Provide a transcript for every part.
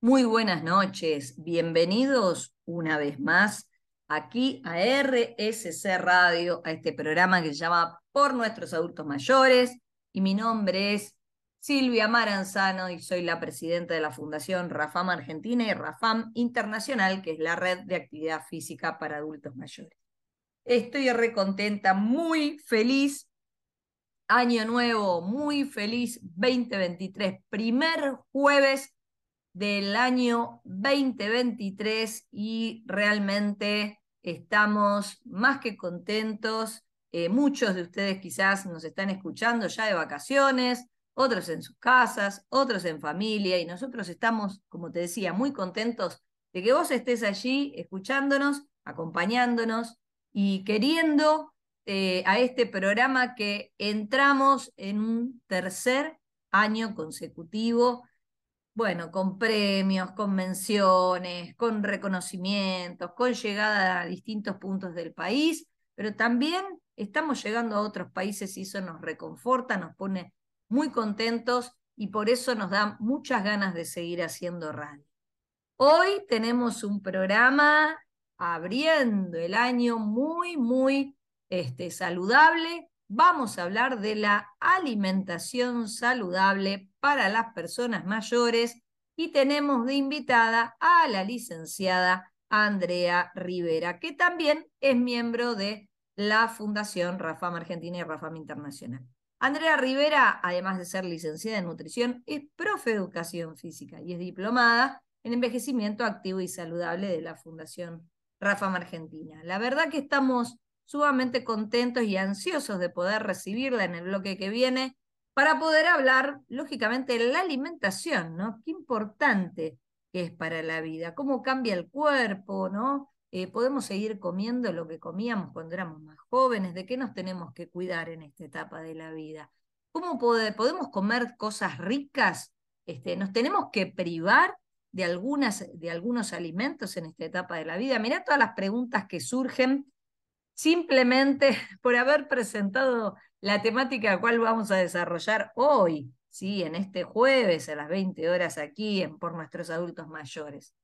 Muy buenas noches, bienvenidos una vez más aquí a RSC Radio, a este programa que se llama Por nuestros adultos mayores. Y mi nombre es Silvia Maranzano y soy la presidenta de la Fundación Rafam Argentina y Rafam Internacional, que es la red de actividad física para adultos mayores. Estoy recontenta, muy feliz. Año nuevo, muy feliz 2023, primer jueves del año 2023 y realmente estamos más que contentos. Eh, muchos de ustedes quizás nos están escuchando ya de vacaciones, otros en sus casas, otros en familia y nosotros estamos, como te decía, muy contentos de que vos estés allí escuchándonos, acompañándonos y queriendo eh, a este programa que entramos en un tercer año consecutivo bueno, con premios, con menciones, con reconocimientos, con llegada a distintos puntos del país, pero también estamos llegando a otros países y eso nos reconforta, nos pone muy contentos y por eso nos da muchas ganas de seguir haciendo radio. Hoy tenemos un programa abriendo el año muy, muy este, saludable. Vamos a hablar de la alimentación saludable para las personas mayores y tenemos de invitada a la licenciada Andrea Rivera, que también es miembro de la Fundación Rafam Argentina y Rafam Internacional. Andrea Rivera, además de ser licenciada en nutrición, es profe de educación física y es diplomada en envejecimiento activo y saludable de la Fundación Rafam Argentina. La verdad que estamos sumamente contentos y ansiosos de poder recibirla en el bloque que viene para poder hablar, lógicamente, de la alimentación, ¿no? Qué importante es para la vida, cómo cambia el cuerpo, ¿no? Eh, podemos seguir comiendo lo que comíamos cuando éramos más jóvenes, de qué nos tenemos que cuidar en esta etapa de la vida. ¿Cómo podemos comer cosas ricas? Este, ¿Nos tenemos que privar de, algunas, de algunos alimentos en esta etapa de la vida? Mirá todas las preguntas que surgen simplemente por haber presentado la temática a cual vamos a desarrollar hoy, ¿sí? en este jueves a las 20 horas aquí en Por Nuestros Adultos Mayores.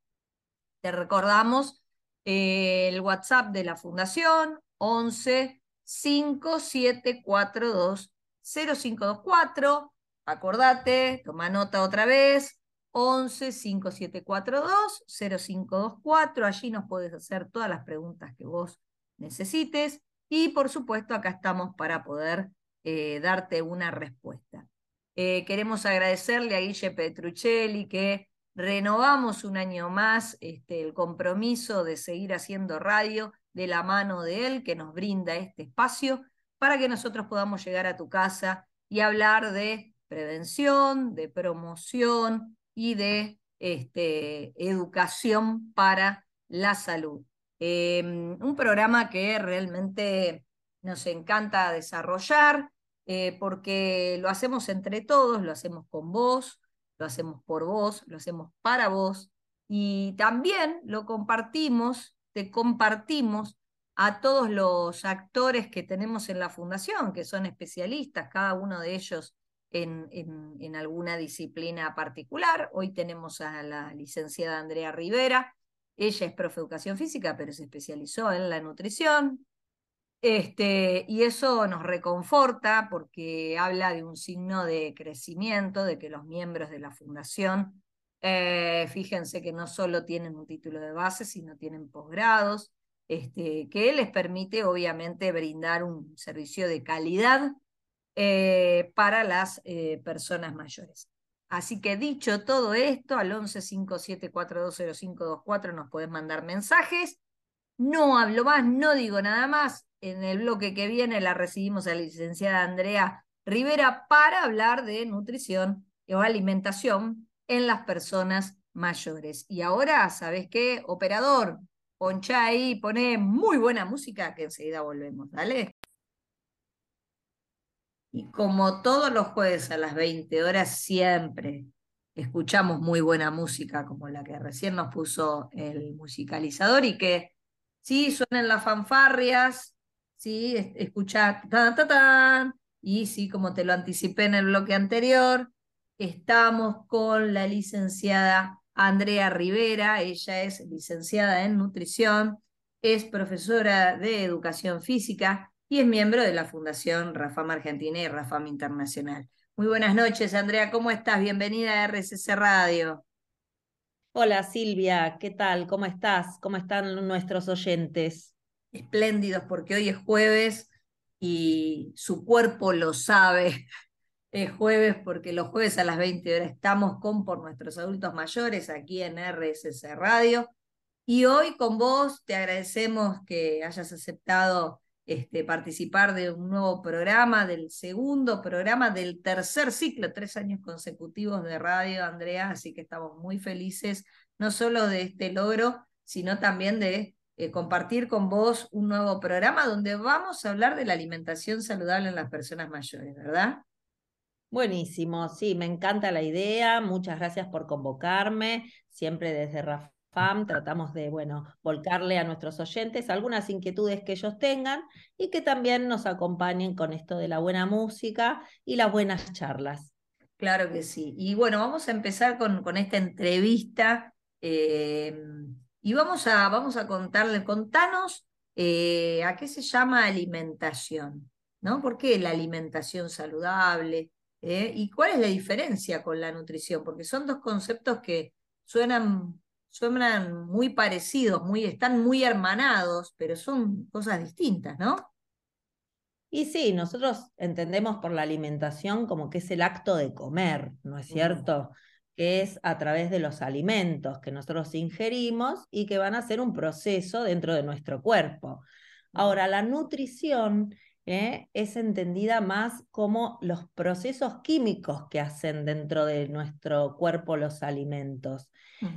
Te recordamos eh, el WhatsApp de la Fundación 11 5742 0524. Acordate, toma nota otra vez. 11 5742 0524. Allí nos puedes hacer todas las preguntas que vos necesites. Y por supuesto, acá estamos para poder eh, darte una respuesta. Eh, queremos agradecerle a Guille Petruccelli que renovamos un año más este, el compromiso de seguir haciendo radio de la mano de él, que nos brinda este espacio para que nosotros podamos llegar a tu casa y hablar de prevención, de promoción y de este, educación para la salud. Em, un programa que realmente nos encanta desarrollar eh, porque lo hacemos entre todos, lo hacemos con vos, lo hacemos por vos, lo hacemos para vos y también lo compartimos, te compartimos a todos los actores que tenemos en la fundación, que son especialistas, cada uno de ellos en, en alguna disciplina particular. Hoy tenemos a la licenciada Andrea Rivera, ella es profe de educación física, pero se especializó en la nutrición. Este, y eso nos reconforta porque habla de un signo de crecimiento, de que los miembros de la fundación, eh, fíjense que no solo tienen un título de base, sino tienen posgrados, este, que les permite obviamente brindar un servicio de calidad eh, para las eh, personas mayores. Así que dicho todo esto, al 1157420524 nos puedes mandar mensajes. No hablo más, no digo nada más. En el bloque que viene la recibimos a la licenciada Andrea Rivera para hablar de nutrición o alimentación en las personas mayores. Y ahora, ¿sabes qué? Operador, poncha ahí, pone muy buena música que enseguida volvemos. Dale. Y como todos los jueves a las 20 horas, siempre escuchamos muy buena música, como la que recién nos puso el musicalizador, y que sí suenan las fanfarrias, sí, escucha tan, tan, tan, y sí, como te lo anticipé en el bloque anterior, estamos con la licenciada Andrea Rivera. Ella es licenciada en nutrición, es profesora de educación física y es miembro de la Fundación Rafam Argentina y Rafam Internacional. Muy buenas noches, Andrea, ¿cómo estás? Bienvenida a RCC Radio. Hola Silvia, ¿qué tal? ¿Cómo estás? ¿Cómo están nuestros oyentes? Espléndidos porque hoy es jueves y su cuerpo lo sabe. Es jueves porque los jueves a las 20 horas estamos con Por Nuestros Adultos Mayores aquí en RSC Radio. Y hoy con vos te agradecemos que hayas aceptado este, participar de un nuevo programa, del segundo programa del tercer ciclo, tres años consecutivos de radio, Andrea, así que estamos muy felices, no solo de este logro, sino también de eh, compartir con vos un nuevo programa donde vamos a hablar de la alimentación saludable en las personas mayores, ¿verdad? Buenísimo, sí, me encanta la idea. Muchas gracias por convocarme. Siempre desde RAFAM tratamos de, bueno, volcarle a nuestros oyentes algunas inquietudes que ellos tengan y que también nos acompañen con esto de la buena música y las buenas charlas. Claro que sí. Y bueno, vamos a empezar con, con esta entrevista. Eh, y vamos a, vamos a contarle, contanos eh, a qué se llama alimentación, ¿no? ¿Por qué la alimentación saludable? Eh? ¿Y cuál es la diferencia con la nutrición? Porque son dos conceptos que suenan, suenan muy parecidos, muy, están muy hermanados, pero son cosas distintas, ¿no? Y sí, nosotros entendemos por la alimentación como que es el acto de comer, ¿no es cierto? que es a través de los alimentos que nosotros ingerimos y que van a ser un proceso dentro de nuestro cuerpo. Ahora, la nutrición ¿eh? es entendida más como los procesos químicos que hacen dentro de nuestro cuerpo los alimentos.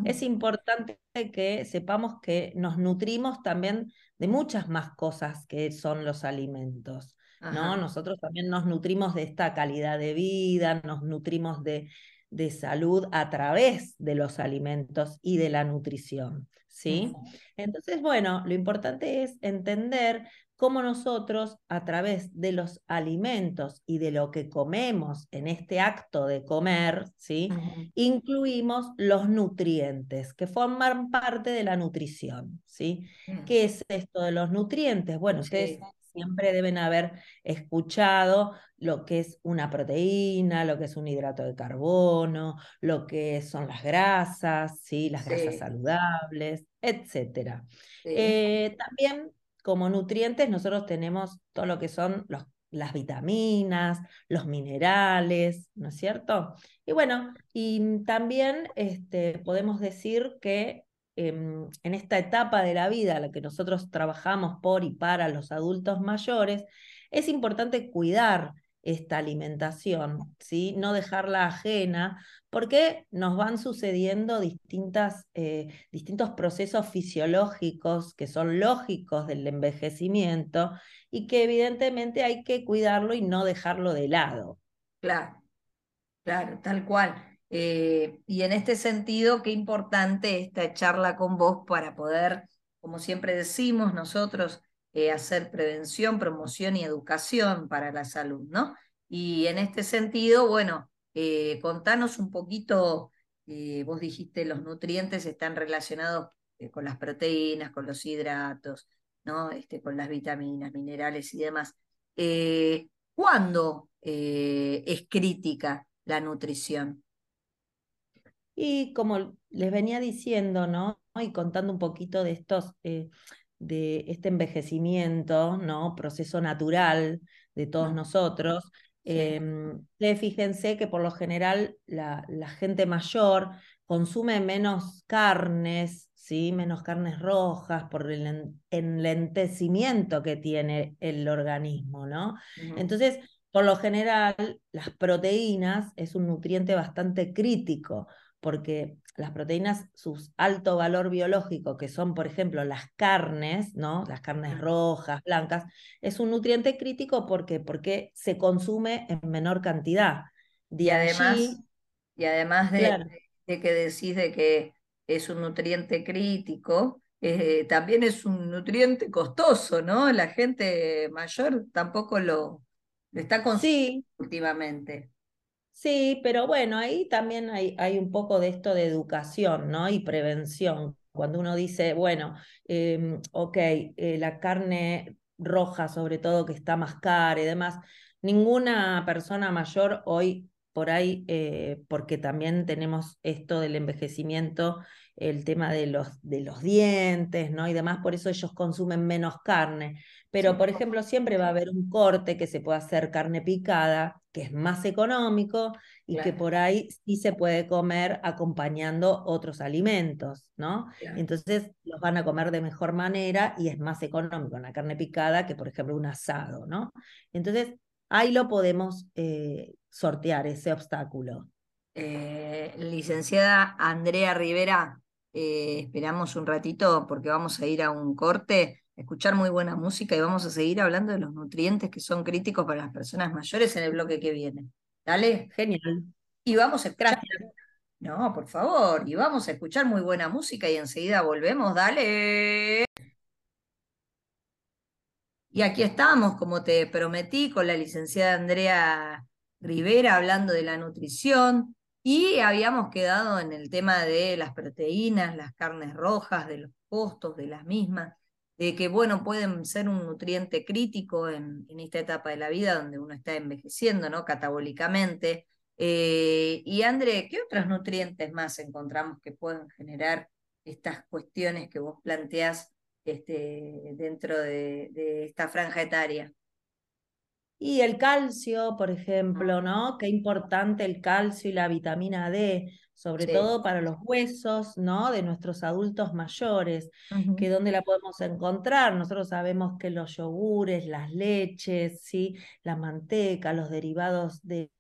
Es importante que sepamos que nos nutrimos también de muchas más cosas que son los alimentos. ¿no? Nosotros también nos nutrimos de esta calidad de vida, nos nutrimos de de salud a través de los alimentos y de la nutrición. ¿sí? Entonces, bueno, lo importante es entender cómo nosotros a través de los alimentos y de lo que comemos en este acto de comer, ¿sí? incluimos los nutrientes que forman parte de la nutrición. ¿sí? Mm. ¿Qué es esto de los nutrientes? Bueno, ustedes siempre deben haber escuchado lo que es una proteína, lo que es un hidrato de carbono, lo que son las grasas, ¿sí? las grasas saludables, etc. Eh, también como nutrientes nosotros tenemos todo lo que son las vitaminas, los minerales, ¿no es cierto? Y bueno, y también este, podemos decir que Em, en, esta etapa de la vida, la que nosotros trabajamos por y para los adultos mayores, es importante cuidar esta alimentación, ¿sí? no dejarla ajena, porque nos van sucediendo distintas, eh, distintos procesos fisiológicos que son lógicos del envejecimiento y que evidentemente hay que cuidarlo y no dejarlo de lado. Claro, claro, tal cual. Eh, y en este sentido, qué importante esta charla con vos para poder, como siempre decimos nosotros, eh, hacer prevención, promoción y educación para la salud, ¿no? Y en este sentido, bueno, eh, contanos un poquito, vos dijiste los nutrientes están relacionados con las proteínas, con los hidratos, ¿no? Este, con las vitaminas, minerales y demás. ¿Cuándo es crítica la nutrición? Y como les venía diciendo, ¿no? Y contando un poquito de estos, eh, de este envejecimiento, ¿no? Proceso natural de todos nosotros. Em, fíjense que por lo general la, gente mayor consume menos carnes, ¿sí? menos carnes rojas por el enlentecimiento que tiene el organismo, ¿no? Entonces, por lo general, las proteínas es un nutriente bastante crítico porque las proteínas, su alto valor biológico, que son, por ejemplo, las carnes, ¿no? Las carnes rojas, blancas, es un nutriente crítico porque, porque se consume en menor cantidad. y además, y además de, que decís de que es un nutriente crítico, eh, también es un nutriente costoso, ¿no? La gente mayor tampoco lo, está consumiendo últimamente. Sí, pero bueno, ahí también hay, hay un poco de esto de educación, ¿no? Y prevención. Cuando uno dice, bueno, em, ok, eh, la carne roja sobre todo que está más cara y demás, ninguna persona mayor hoy por ahí, eh, porque también tenemos esto del envejecimiento, el tema de los, de los dientes, ¿no? Y demás, por eso ellos consumen menos carne. Pero, por ejemplo, siempre va a haber un corte que se puede hacer carne picada, que es más económico y que por ahí sí se puede comer acompañando otros alimentos, ¿no? Entonces los van a comer de mejor manera y es más económico una carne picada que, por ejemplo, un asado, ¿no? Entonces, ahí lo podemos eh, sortear, ese obstáculo. Eh, licenciada Andrea Rivera, eh, esperamos un ratito porque vamos a ir a un corte escuchar muy buena música y vamos a seguir hablando de los nutrientes que son críticos para las personas mayores en el bloque que viene. ¿Dale? Genial. Y vamos a escuchar. No, por favor, y vamos a escuchar muy buena música y enseguida volvemos. Dale. Y aquí estamos, como te prometí, con la licenciada Andrea Rivera hablando de la nutrición y habíamos quedado en el tema de las proteínas, las carnes rojas, de los costos de las mismas de que, bueno, pueden ser un nutriente crítico en, esta etapa de la vida donde uno está envejeciendo, ¿no? Catabólicamente. Eh, y André, ¿qué otros nutrientes más encontramos que pueden generar estas cuestiones que vos planteás este, dentro de, de esta franja etaria? Y el calcio, por ejemplo, ¿no? Qué importante el calcio y la vitamina D sobre todo para los huesos, ¿no? De nuestros adultos mayores, que dónde la podemos encontrar. Nosotros sabemos que los yogures, las leches, ¿sí? La manteca, los derivados de,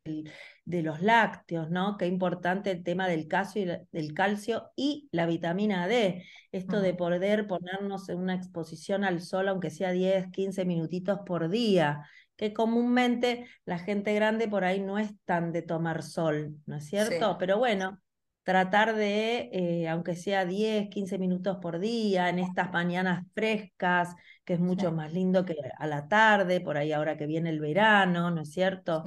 de los lácteos, ¿no? Qué importante el tema del calcio, y, del calcio y la vitamina D. Esto de poder ponernos en una exposición al sol, aunque sea 10, 15 minutitos por día que comúnmente la gente grande por ahí no es tan de tomar sol, ¿no es cierto? Pero bueno, tratar de, eh, aunque sea 10, 15 minutos por día, en estas mañanas frescas, que es mucho más lindo que a la tarde, por ahí ahora que viene el verano, ¿no es cierto?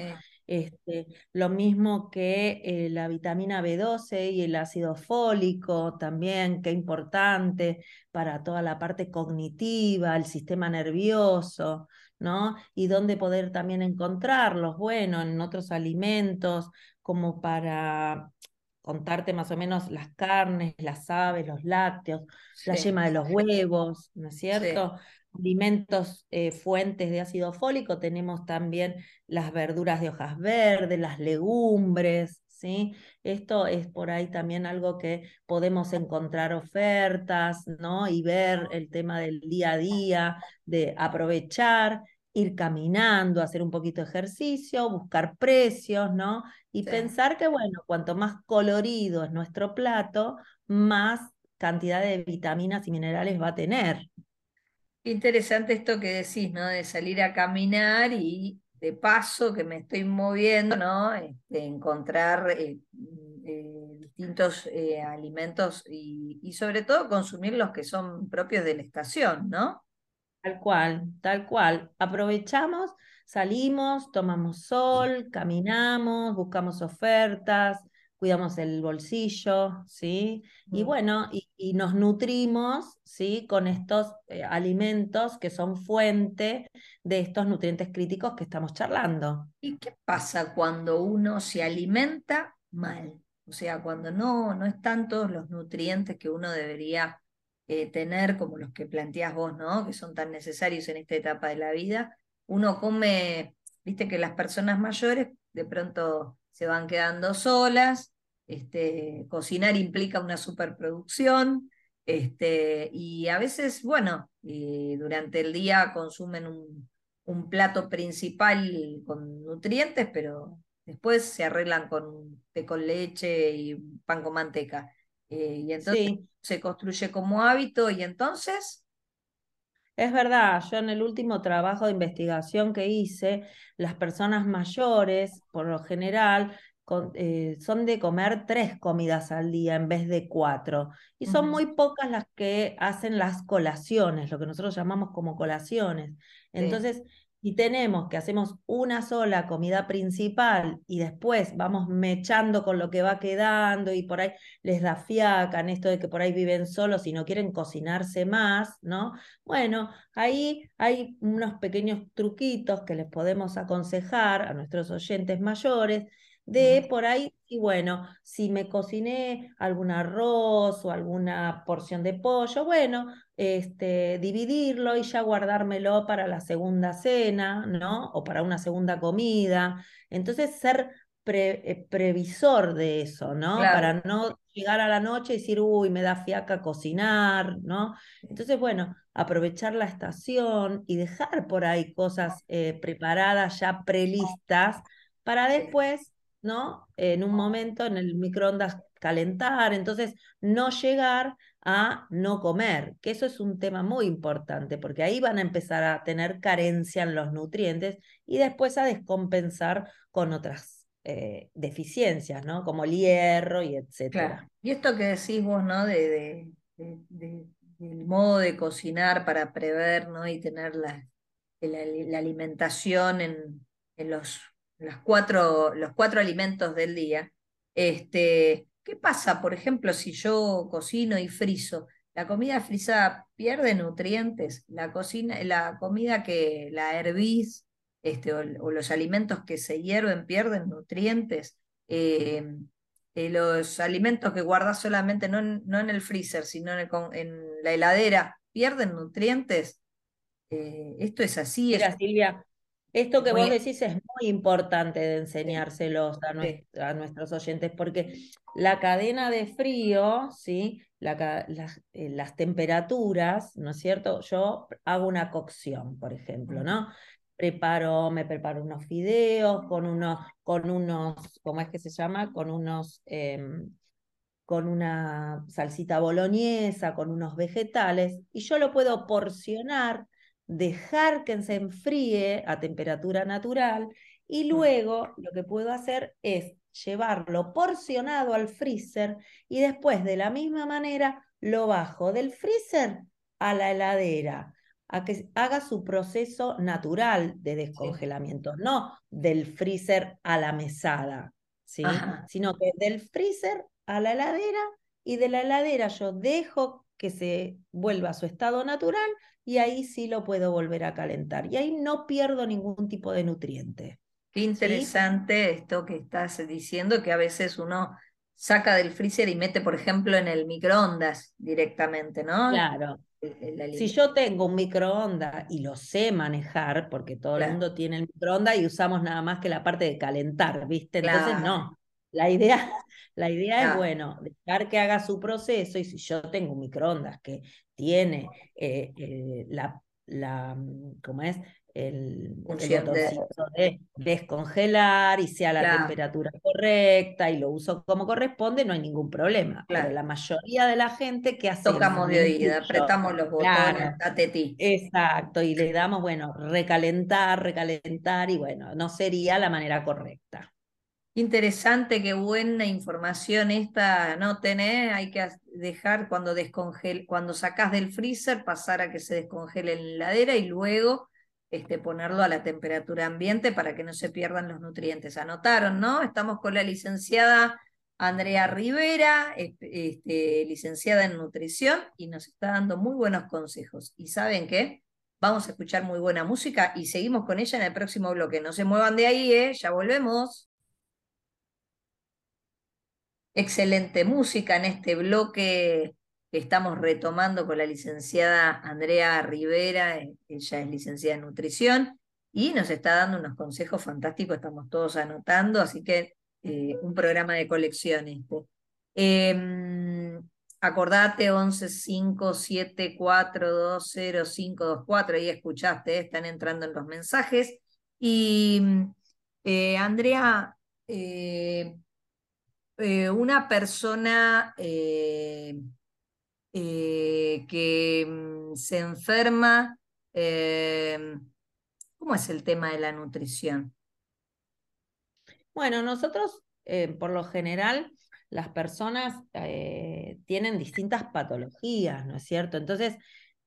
Este, lo mismo que eh, la vitamina B12 y el ácido fólico también, qué importante para toda la parte cognitiva, el sistema nervioso, ¿no? Y dónde poder también encontrarlos, bueno, en otros alimentos, como para contarte más o menos las carnes, las aves, los lácteos, la yema de los huevos, ¿no es cierto? Alimentos, eh, fuentes de ácido fólico, tenemos también las verduras de hojas verdes, las legumbres, ¿sí? Esto es por ahí también algo que podemos encontrar ofertas, ¿no? Y ver el tema del día a día, de aprovechar ir caminando, hacer un poquito de ejercicio, buscar precios, ¿no? Y pensar que, bueno, cuanto más colorido es nuestro plato, más cantidad de vitaminas y minerales va a tener. Interesante esto que decís, ¿no? De salir a caminar y de paso que me estoy moviendo, ¿no? Este, encontrar eh, eh, distintos eh, alimentos y, y sobre todo consumir los que son propios de la estación, ¿no? Tal cual, tal cual. Aprovechamos, salimos, tomamos sol, caminamos, buscamos ofertas, cuidamos el bolsillo, ¿sí? Y mm. bueno, y, nos nutrimos, ¿sí? Con estos eh, alimentos que son fuente de estos nutrientes críticos que estamos charlando. ¿Y qué pasa cuando uno se alimenta mal? O sea, cuando no, no están todos los nutrientes que uno debería eh, tener, como los que planteás vos, ¿no? Que son tan necesarios en esta etapa de la vida. Uno come, viste que las personas mayores de pronto se van quedando solas, este, cocinar implica una superproducción, este, y a veces, bueno, eh, durante el día consumen un, plato principal con nutrientes, pero después se arreglan con té con leche y pan con manteca. Eh, entonces se construye como hábito y entonces... Es verdad, yo en el último trabajo de investigación que hice, las personas mayores, por lo general, eh, son de comer tres comidas al día en vez de cuatro. Y son muy pocas las que hacen las colaciones, lo que nosotros llamamos como colaciones. Entonces, y tenemos que hacemos una sola comida principal y después vamos mechando con lo que va quedando y por ahí les da fiaca en esto de que por ahí viven solos y no quieren cocinarse más, ¿no? Bueno, ahí hay unos pequeños truquitos que les podemos aconsejar a nuestros oyentes mayores de por ahí, y bueno, si me cociné algún arroz o alguna porción de pollo, bueno, este, dividirlo y ya guardármelo para la segunda cena, ¿no? O para una segunda comida. Entonces, ser eh, previsor de eso, ¿no? Para no llegar a la noche y decir, uy, me da fiaca cocinar, ¿no? Entonces, bueno, aprovechar la estación y dejar por ahí cosas eh, preparadas, ya prelistas, para después ¿no? En un momento en el microondas calentar, entonces no llegar a no comer, que eso es un tema muy importante, porque ahí van a empezar a tener carencia en los nutrientes y después a descompensar con otras eh, deficiencias, ¿no? Como el hierro y etcétera. Y esto que decís vos, ¿no? De, del modo de cocinar para prever, ¿no? Y tener la, la, alimentación en, en los los cuatro, los cuatro alimentos del día, este, ¿qué pasa, por ejemplo, si yo cocino y friso? La comida frisada pierde nutrientes, la, cocina, la comida que la hervís este, o, los alimentos que se hierven pierden nutrientes. Eh, eh, los alimentos que guardas solamente no en, no en el freezer, sino en, en la heladera, pierden nutrientes. Eh, esto es así. Mira, Silvia, esto que vos decís es muy importante de enseñárselos a, nuestros oyentes, porque la cadena de frío, ¿sí? Eh, las, temperaturas, ¿no es cierto? Yo hago una cocción, por ejemplo, ¿no? Preparo, me preparo unos fideos con unos, con unos, ¿cómo es que se llama? Con unos, em, con una salsita boloñesa, con unos vegetales, y yo lo puedo porcionar dejar que se enfríe a temperatura natural y luego lo que puedo hacer es llevarlo porcionado al freezer y después de la misma manera lo bajo del freezer a la heladera a que haga su proceso natural de descongelamiento, no del freezer a la mesada, ¿sí? sino que del freezer a la heladera y de la heladera yo dejo que se vuelva a su estado natural y ahí sí lo puedo volver a calentar. Y ahí no pierdo ningún tipo de nutriente. Qué interesante esto que estás diciendo, que a veces uno saca del freezer y mete, por ejemplo, en el microondas directamente, ¿no? Claro. si yo tengo un microondas y lo sé manejar, porque todo el mundo tiene el microondas y usamos nada más que la parte de calentar, ¿viste? Entonces, no. La idea, la idea es, bueno, dejar que haga su proceso y si yo tengo un microondas que tiene eh, eh, la, la, mm, ¿cómo es? El, de... descongelar y sea la temperatura correcta y lo uso como corresponde, no hay ningún problema. Pero la mayoría de la gente que hace. Tocamos de oído, apretamos los botones, Exacto, y le damos, bueno, recalentar, recalentar, y bueno, no sería la manera correcta. Interesante, qué buena información esta, ¿no tenés? Hay que dejar cuando descongel, cuando sacás del freezer, pasar a que se descongele en la heladera y luego este, ponerlo a la temperatura ambiente para que no se pierdan los nutrientes. Anotaron, ¿no? Estamos con la licenciada Andrea Rivera, este, licenciada en nutrición, y nos está dando muy buenos consejos. ¿Y saben qué? Vamos a escuchar muy buena música y seguimos con ella en el próximo bloque. No se muevan de ahí, ¿eh? Ya volvemos. Excelente música en este bloque que estamos retomando con la licenciada Andrea Rivera, eh, ella es licenciada en nutrición y nos está dando unos consejos fantásticos, estamos todos anotando, así que eh, un programa de colección este. Eh, acordate 1157420524, ahí escuchaste, están entrando en los mensajes. Y eh, Andrea, eh, una persona eh, eh, que mm, se enferma, ¿cómo es el tema de la nutrición? Bueno, nosotros, por lo general, las personas tienen distintas patologías, ¿no es cierto? Entonces,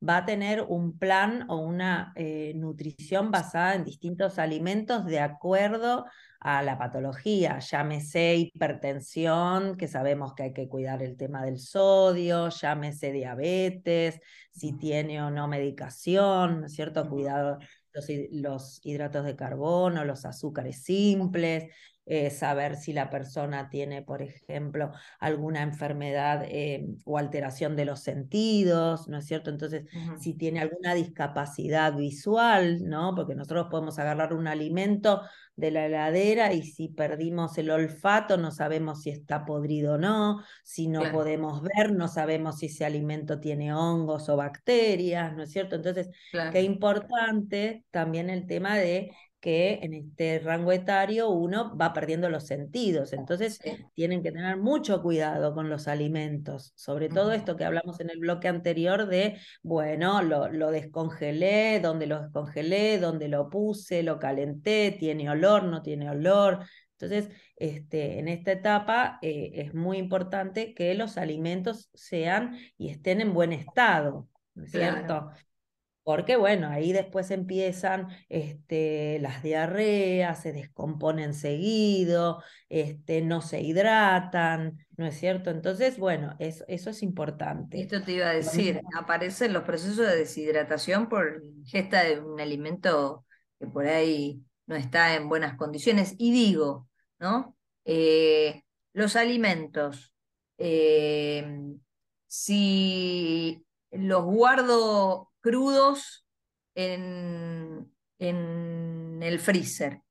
va a tener un plan o una eh, nutrición basada en distintos alimentos de acuerdo a la patología, llámese hipertensión, que sabemos que hay que cuidar el tema del sodio, llámese diabetes, si tiene o no medicación, ¿no es cierto? Cuidado los, los hidratos de carbono, los azúcares simples, eh, saber si la persona tiene, por ejemplo, alguna enfermedad eh, o alteración de los sentidos, ¿no es cierto? Entonces, si tiene alguna discapacidad visual, ¿no? Porque nosotros podemos agarrar un alimento de la heladera y si perdimos el olfato no sabemos si está podrido o no, si no podemos ver no sabemos si ese alimento tiene hongos o bacterias, ¿no es cierto? Entonces, qué importante también el tema de que en este rango etario uno va perdiendo los sentidos. Entonces tienen que tener mucho cuidado con los alimentos, sobre todo esto que hablamos en el bloque anterior de, bueno, lo, lo descongelé, dónde lo descongelé, dónde lo puse, lo calenté, tiene olor, no tiene olor. Entonces, este, en esta etapa eh, es muy importante que los alimentos sean y estén en buen estado, ¿no es cierto? Porque bueno, ahí después empiezan este, las diarreas, se descomponen seguido, este, no se hidratan, ¿no es cierto? Entonces, bueno, eso, eso es importante. Esto te iba a decir, aparecen los procesos de deshidratación por ingesta de un alimento que por ahí no está en buenas condiciones. Y digo, ¿no? Eh, los alimentos, eh, si los guardo crudos en, en el freezer.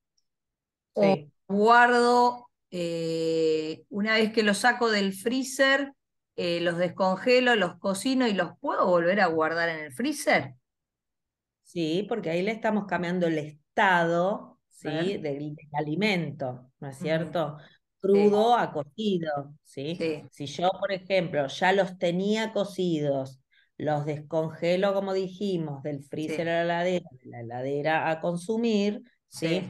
O guardo, eh, una vez que los saco del freezer, eh, los descongelo, los cocino y los puedo volver a guardar en el freezer. Sí, porque ahí le estamos cambiando el estado ¿sí? del, alimento, ¿no es cierto? Crudo a cocido, ¿sí? Si yo, por ejemplo, ya los tenía cocidos los descongelo, como dijimos, del freezer a la heladera, de la heladera a consumir, ¿sí?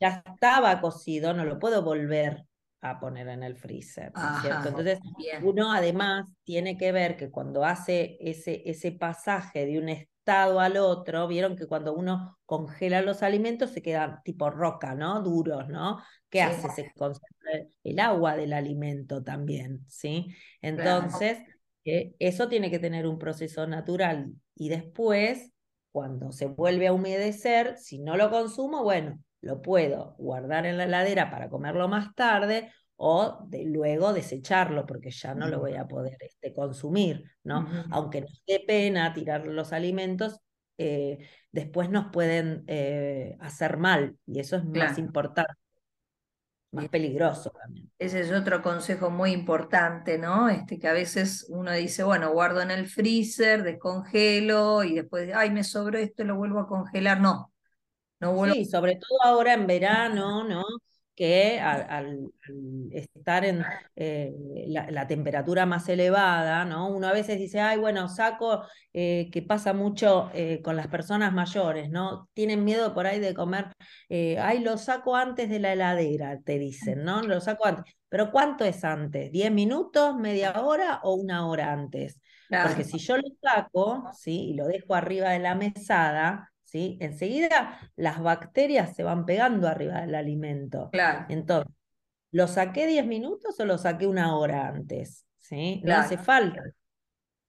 Ya estaba cocido, no lo puedo volver a poner en el freezer, ¿cierto? Entonces, uno además tiene que ver que cuando hace ese, ese pasaje de un estado al otro, vieron que cuando uno congela los alimentos se quedan tipo roca, ¿no? Duros, ¿no? ¿Qué hace? Se concentra el agua del alimento también, ¿sí? Entonces, eso tiene que tener un proceso natural. Y después, cuando se vuelve a humedecer, si no lo consumo, bueno, lo puedo guardar en la heladera para comerlo más tarde o de, luego desecharlo porque ya no lo voy a poder este, consumir, ¿no? Aunque nos dé pena tirar los alimentos, eh, después nos pueden eh, hacer mal y eso es más importante más peligroso también. Ese es otro consejo muy importante, ¿no? Este, que a veces uno dice, bueno, guardo en el freezer, descongelo y después, ay, me sobró esto, lo vuelvo a congelar. No, no vuelvo. Sí, sobre todo ahora en verano, ¿no? Que al, estar en eh, la, temperatura más elevada, ¿no? Uno a veces dice, ay, bueno, saco, eh, que pasa mucho eh, con las personas mayores, ¿no? Tienen miedo por ahí de comer, ay, lo saco antes de la heladera, te dicen, ¿no? Lo saco antes. Pero ¿cuánto es antes? ¿10 minutos, media hora o una hora antes? Porque si yo lo saco, ¿sí? Y lo dejo arriba de la mesada, Enseguida las bacterias se van pegando arriba del alimento. Claro. Entonces, ¿lo saqué 10 minutos o lo saqué una hora antes? ¿Sí? No hace falta.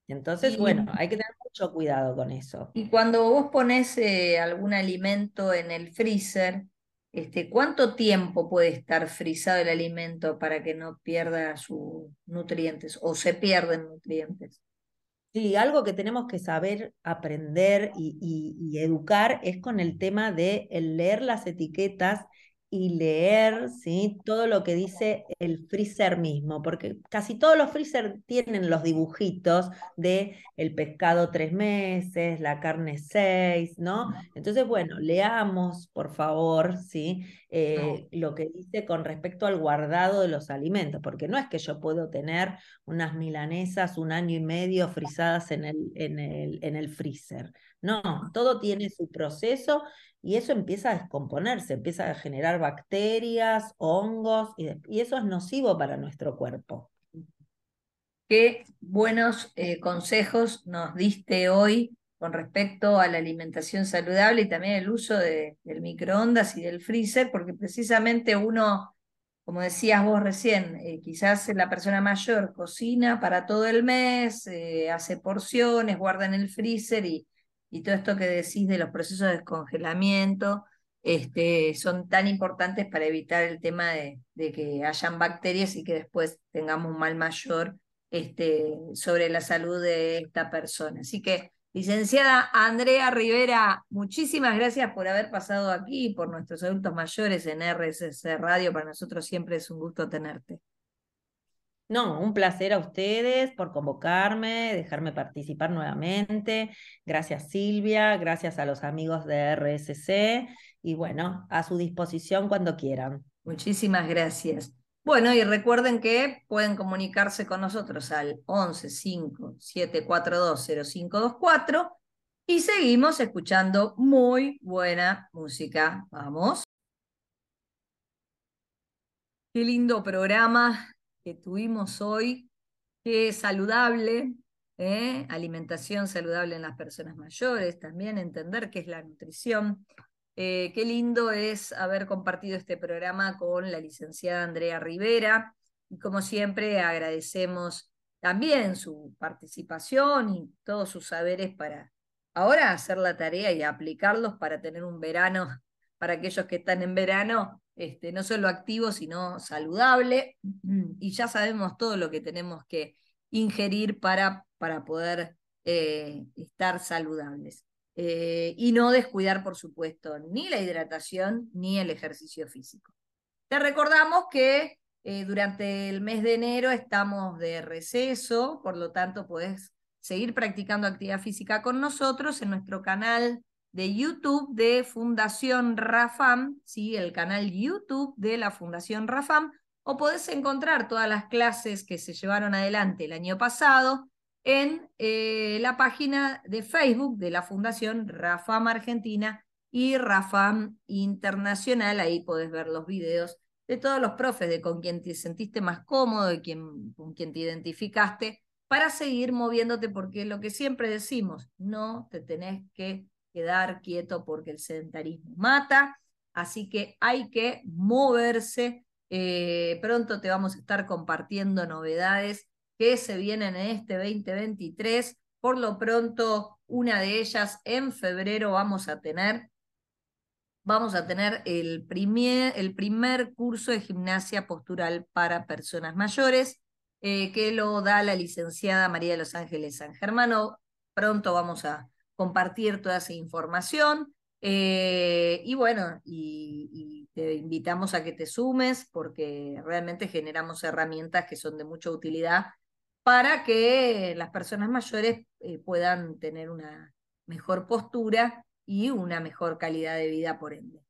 Entonces, bueno, hay que tener mucho cuidado con eso. Y cuando vos pones eh, algún alimento en el freezer, este, ¿cuánto tiempo puede estar frizado el alimento para que no pierda sus nutrientes o se pierden nutrientes? Sí, algo que tenemos que saber aprender y, educar es con el tema de leer las etiquetas y leer ¿sí? todo lo que dice el freezer mismo, porque casi todos los freezer tienen los dibujitos de el pescado tres meses, la carne seis, ¿no? Entonces, bueno, leamos, por favor, ¿sí? Eh, lo que dice con respecto al guardado de los alimentos, porque no es que yo puedo tener unas milanesas un año y medio frisadas en el, en el, en el freezer. No, todo tiene su proceso y eso empieza a descomponerse, empieza a generar bacterias, hongos, y, eso es nocivo para nuestro cuerpo. Qué buenos eh, consejos nos diste hoy con respecto a la alimentación saludable y también el uso de, del microondas y del freezer, porque precisamente uno, como decías vos recién, eh, quizás la persona mayor cocina para todo el mes, eh, hace porciones, guarda en el freezer y, y todo esto que decís de los procesos de descongelamiento. Este, son tan importantes para evitar el tema de, de, que hayan bacterias y que después tengamos un mal mayor este, sobre la salud de esta persona. Así que Licenciada Andrea Rivera, muchísimas gracias por haber pasado aquí, por nuestros adultos mayores en RSC Radio. Para nosotros siempre es un gusto tenerte. No, un placer a ustedes por convocarme, dejarme participar nuevamente. Gracias Silvia, gracias a los amigos de RSC y bueno, a su disposición cuando quieran. Muchísimas gracias. Bueno, y recuerden que pueden comunicarse con nosotros al 11 5 742 0524 y seguimos escuchando muy buena música. Vamos. Qué lindo programa que tuvimos hoy, qué saludable, ¿eh? alimentación saludable en las personas mayores, también entender qué es la nutrición. Eh, qué lindo es haber compartido este programa con la licenciada Andrea Rivera. Y como siempre, agradecemos también su participación y todos sus saberes para ahora hacer la tarea y aplicarlos para tener un verano, para aquellos que están en verano, este, no solo activo, sino saludable. Y ya sabemos todo lo que tenemos que ingerir para, para poder eh, estar saludables. Eh, y no descuidar, por supuesto, ni la hidratación ni el ejercicio físico. Te recordamos que eh, durante el mes de enero estamos de receso, por lo tanto puedes seguir practicando actividad física con nosotros en nuestro canal de YouTube de Fundación Rafam, ¿sí? el canal YouTube de la Fundación Rafam, o podés encontrar todas las clases que se llevaron adelante el año pasado en eh, la página de Facebook de la Fundación Rafam Argentina y Rafam Internacional. Ahí podés ver los videos de todos los profes, de con quien te sentiste más cómodo, quien, con quien te identificaste, para seguir moviéndote, porque lo que siempre decimos, no te tenés que quedar quieto porque el sedentarismo mata, así que hay que moverse. Eh, pronto te vamos a estar compartiendo novedades que se vienen en este 2023. Por lo pronto, una de ellas en febrero vamos a tener, vamos a tener el primer, el primer curso de gimnasia postural para personas mayores, eh, que lo da la licenciada María de los Ángeles San Germano. Pronto vamos a compartir toda esa información. Eh, y bueno, y, te invitamos a que te sumes porque realmente generamos herramientas que son de mucha utilidad para que las personas mayores eh, puedan tener una mejor postura y una mejor calidad de vida por ende.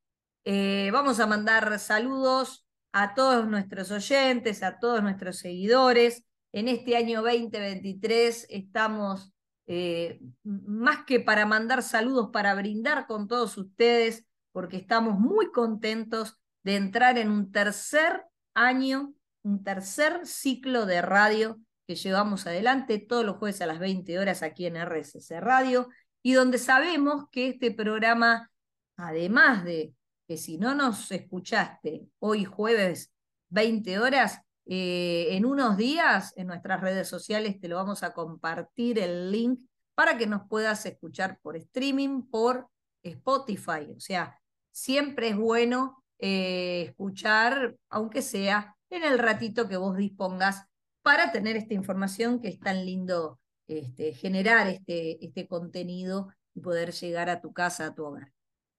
Eh, vamos a mandar saludos a todos nuestros oyentes, a todos nuestros seguidores. En este año 2023 estamos eh, más que para mandar saludos, para brindar con todos ustedes, porque estamos muy contentos de entrar en un tercer año, un tercer ciclo de radio que llevamos adelante todos los jueves a las 20 horas aquí en RSC Radio y donde sabemos que este programa, además de que si no nos escuchaste hoy jueves 20 horas, eh, en unos días en nuestras redes sociales te lo vamos a compartir el link para que nos puedas escuchar por streaming, por Spotify. O sea, siempre es bueno eh, escuchar, aunque sea en el ratito que vos dispongas para tener esta información que es tan lindo este, generar este, este contenido y poder llegar a tu casa, a tu hogar.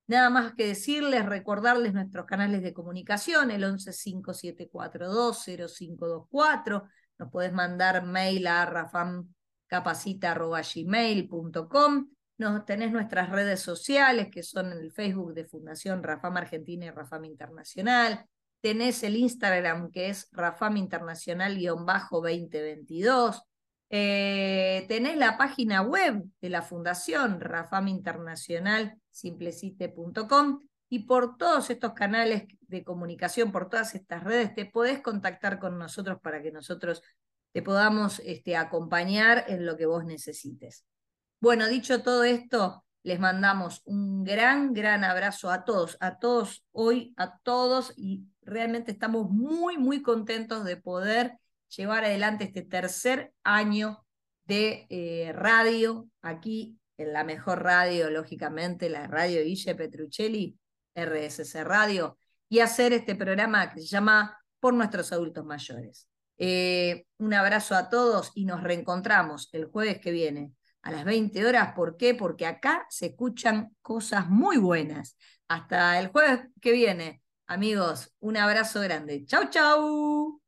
Nada más que decirles, recordarles nuestros canales de comunicación, el 1157420524, nos podés mandar mail a rafamcapacita.gmail.com, nos tenés nuestras redes sociales, que son el Facebook de Fundación Rafam Argentina y Rafam Internacional, tenés el Instagram que es Rafam Internacional-2022, eh, tenés la página web de la Fundación Rafam Internacional, y por todos estos canales de comunicación, por todas estas redes, te podés contactar con nosotros para que nosotros te podamos este, acompañar en lo que vos necesites. Bueno, dicho todo esto, les mandamos un gran, gran abrazo a todos, a todos hoy, a todos, y realmente estamos muy, muy contentos de poder llevar adelante este tercer año de eh, radio aquí en la mejor radio, lógicamente, la radio Guille Petruccelli, RSC Radio, y hacer este programa que se llama Por nuestros adultos mayores. Eh, un abrazo a todos y nos reencontramos el jueves que viene a las 20 horas. ¿Por qué? Porque acá se escuchan cosas muy buenas. Hasta el jueves que viene, amigos, un abrazo grande. Chau, chau.